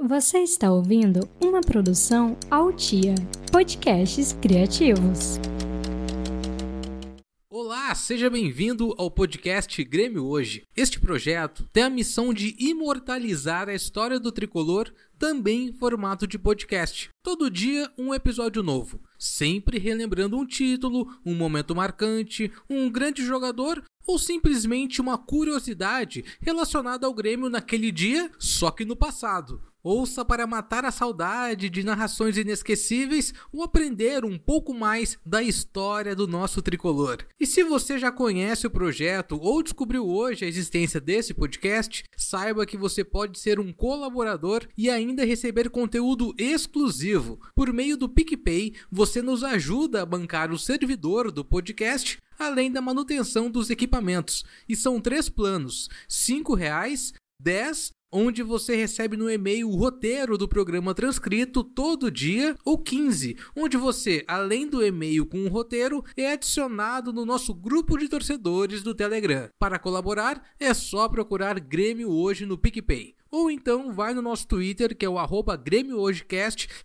Você está ouvindo uma produção Altia Podcasts Criativos. Olá, seja bem-vindo ao podcast Grêmio Hoje. Este projeto tem a missão de imortalizar a história do tricolor também em formato de podcast. Todo dia um episódio novo, sempre relembrando um título, um momento marcante, um grande jogador ou simplesmente uma curiosidade relacionada ao Grêmio naquele dia, só que no passado. Ouça para matar a saudade de narrações inesquecíveis ou aprender um pouco mais da história do nosso tricolor. E se você já conhece o projeto ou descobriu hoje a existência desse podcast, saiba que você pode ser um colaborador e ainda receber conteúdo exclusivo. Por meio do PicPay, você nos ajuda a bancar o servidor do podcast além da manutenção dos equipamentos. E são três planos: R$ 5, R$ 10 onde você recebe no e-mail o roteiro do programa transcrito todo dia, ou 15, onde você, além do e-mail com o roteiro, é adicionado no nosso grupo de torcedores do Telegram. Para colaborar, é só procurar Grêmio hoje no PicPay. Ou então vai no nosso Twitter, que é o arroba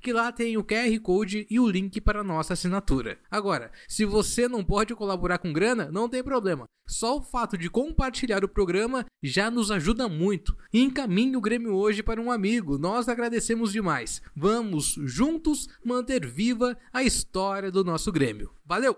que lá tem o QR Code e o link para a nossa assinatura. Agora, se você não pode colaborar com grana, não tem problema. Só o fato de compartilhar o programa já nos ajuda muito. Encaminhe o Grêmio hoje para um amigo, nós agradecemos demais. Vamos juntos manter viva a história do nosso Grêmio. Valeu!